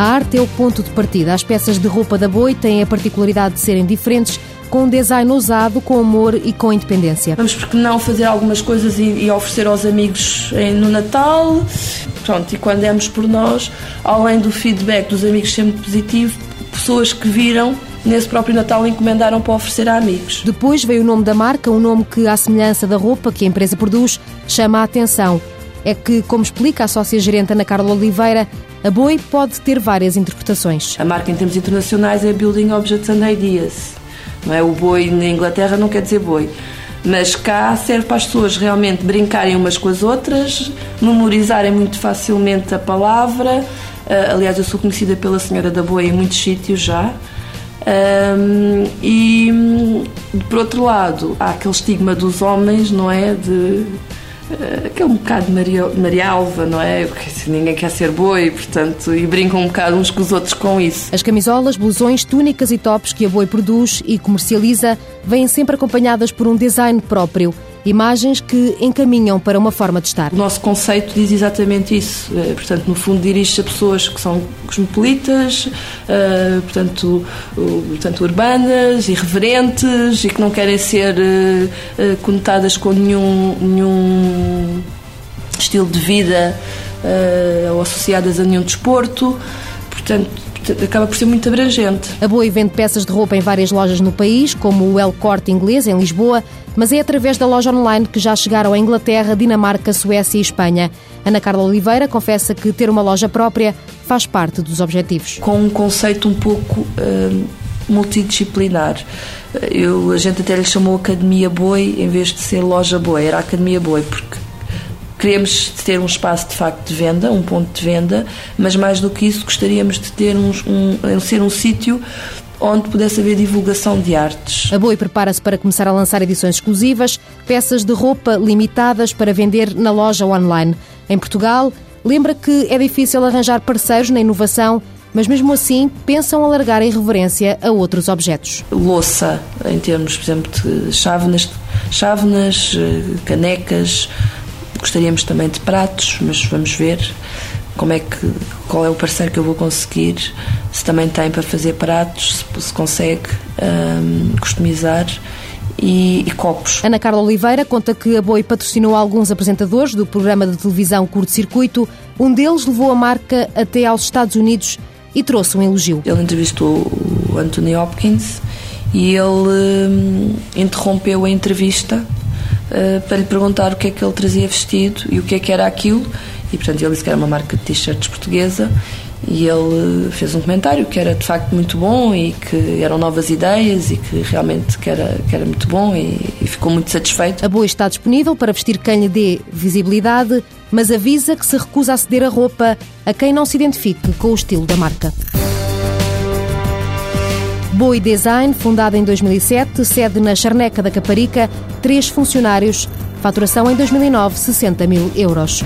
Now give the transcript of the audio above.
A arte é o ponto de partida. As peças de roupa da Boi têm a particularidade de serem diferentes, com um design ousado, com amor e com independência. Vamos porque não fazer algumas coisas e, e oferecer aos amigos em, no Natal. Pronto, e quando demos por nós, além do feedback dos amigos sempre positivo, pessoas que viram nesse próprio Natal encomendaram para oferecer a amigos. Depois veio o nome da marca, um nome que, à semelhança da roupa que a empresa produz, chama a atenção. É que, como explica a sócia-gerente Ana Carla Oliveira, a Boi pode ter várias interpretações. A marca em termos internacionais é Building Objects and Ideas. Não é? O boi na Inglaterra não quer dizer boi. Mas cá serve para as pessoas realmente brincarem umas com as outras, memorizarem muito facilmente a palavra. Uh, aliás, eu sou conhecida pela Senhora da Boia em muitos sítios já. Um, e por outro lado, há aquele estigma dos homens, não é? De que é um bocado Maria, Maria Alva, não é? Porque ninguém quer ser boi, portanto, e brincam um bocado uns com os outros com isso. As camisolas, blusões, túnicas e tops que a Boi produz e comercializa vêm sempre acompanhadas por um design próprio Imagens que encaminham para uma forma de estar. O nosso conceito diz exatamente isso. Eh, portanto, no fundo, dirige-se a pessoas que são cosmopolitas, uh, portanto, portanto, urbanas, irreverentes e que não querem ser uh, conotadas com nenhum, nenhum estilo de vida ou associadas a nenhum desporto. Portanto, acaba por ser muito abrangente. A Boi vende peças de roupa em várias lojas no país, como o El Corte Inglês, em Lisboa, mas é através da loja online que já chegaram à Inglaterra, Dinamarca, Suécia e Espanha. Ana Carla Oliveira confessa que ter uma loja própria faz parte dos objetivos. Com um conceito um pouco uh, multidisciplinar. Eu, a gente até lhe chamou Academia Boi em vez de ser loja Boi, era Academia Boi, porque queremos ter um espaço de facto de venda, um ponto de venda, mas mais do que isso gostaríamos de ter um, um ser um sítio onde pudesse haver divulgação de artes. A Boi prepara-se para começar a lançar edições exclusivas, peças de roupa limitadas para vender na loja online. Em Portugal, lembra que é difícil arranjar parceiros na inovação, mas mesmo assim pensam alargar a irreverência a outros objetos. Louça, em termos, por exemplo, de chávenas, chávenas eh, canecas, Gostaríamos também de pratos, mas vamos ver como é que qual é o parceiro que eu vou conseguir, se também tem para fazer pratos, se, se consegue um, customizar. E, e, copos. Ana Carla Oliveira conta que a Boi patrocinou alguns apresentadores do programa de televisão Curto Circuito. Um deles levou a marca até aos Estados Unidos e trouxe um elogio. Ele entrevistou o Anthony Hopkins e ele hum, interrompeu a entrevista uh, para lhe perguntar o que é que ele trazia vestido e o que é que era aquilo. E portanto ele disse que era uma marca de t-shirts portuguesa e ele eh, fez um comentário que era de facto muito bom e que eram novas ideias e que realmente que era, que era muito bom e, e ficou muito satisfeito. A boa está disponível para vestir quem lhe dê visibilidade, mas avisa que se recusa a ceder a roupa a quem não se identifique com o estilo da marca. Boi Design, fundada em 2007, sede na Charneca da Caparica, três funcionários, faturação em 2009 60 mil euros.